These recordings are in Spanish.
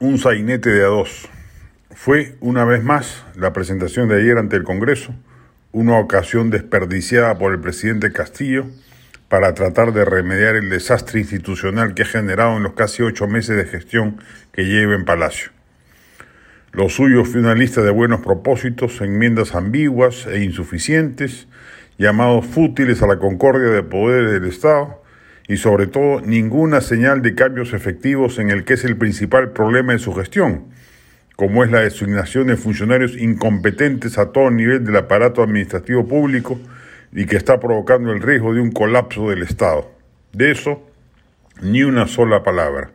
un sainete de a dos. Fue, una vez más, la presentación de ayer ante el Congreso, una ocasión desperdiciada por el presidente Castillo para tratar de remediar el desastre institucional que ha generado en los casi ocho meses de gestión que lleva en Palacio. Lo suyo fue una lista de buenos propósitos, enmiendas ambiguas e insuficientes, llamados fútiles a la concordia de poderes del Estado, y sobre todo ninguna señal de cambios efectivos en el que es el principal problema de su gestión, como es la designación de funcionarios incompetentes a todo nivel del aparato administrativo público y que está provocando el riesgo de un colapso del Estado. De eso, ni una sola palabra.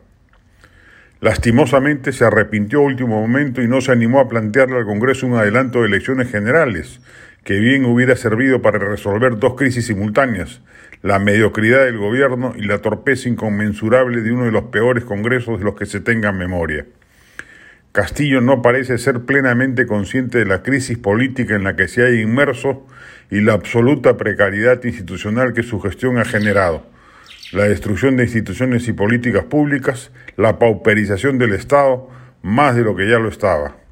Lastimosamente se arrepintió a último momento y no se animó a plantearle al Congreso un adelanto de elecciones generales, que bien hubiera servido para resolver dos crisis simultáneas, la mediocridad del gobierno y la torpeza inconmensurable de uno de los peores congresos de los que se tenga memoria. Castillo no parece ser plenamente consciente de la crisis política en la que se ha inmerso y la absoluta precariedad institucional que su gestión ha generado, la destrucción de instituciones y políticas públicas, la pauperización del Estado, más de lo que ya lo estaba.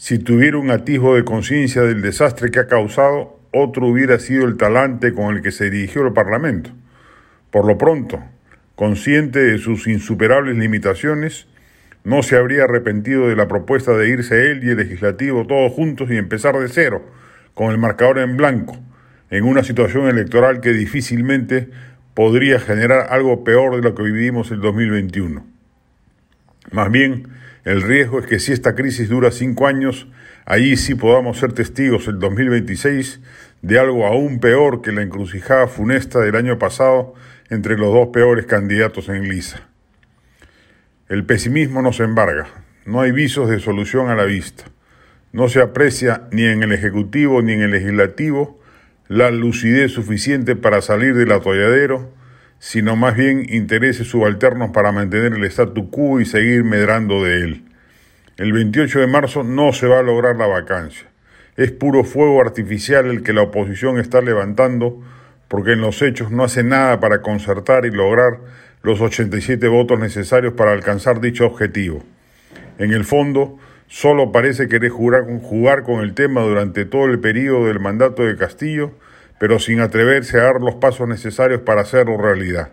Si tuviera un atisbo de conciencia del desastre que ha causado, otro hubiera sido el talante con el que se dirigió al Parlamento. Por lo pronto, consciente de sus insuperables limitaciones, no se habría arrepentido de la propuesta de irse él y el legislativo todos juntos y empezar de cero, con el marcador en blanco, en una situación electoral que difícilmente podría generar algo peor de lo que vivimos en 2021. Más bien, el riesgo es que si esta crisis dura cinco años, allí sí podamos ser testigos el 2026 de algo aún peor que la encrucijada funesta del año pasado entre los dos peores candidatos en lisa. El pesimismo nos embarga, no hay visos de solución a la vista. No se aprecia ni en el Ejecutivo ni en el Legislativo la lucidez suficiente para salir del atolladero sino más bien intereses subalternos para mantener el statu quo y seguir medrando de él. El 28 de marzo no se va a lograr la vacancia. Es puro fuego artificial el que la oposición está levantando porque en los hechos no hace nada para concertar y lograr los 87 votos necesarios para alcanzar dicho objetivo. En el fondo, solo parece querer jugar, con el tema durante todo el periodo del mandato de Castillo pero sin atreverse a dar los pasos necesarios para hacerlo realidad.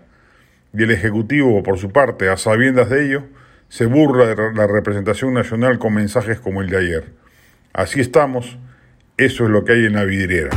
Y el Ejecutivo, por su parte, a sabiendas de ello, se burla de la representación nacional con mensajes como el de ayer. Así estamos, eso es lo que hay en la vidriera.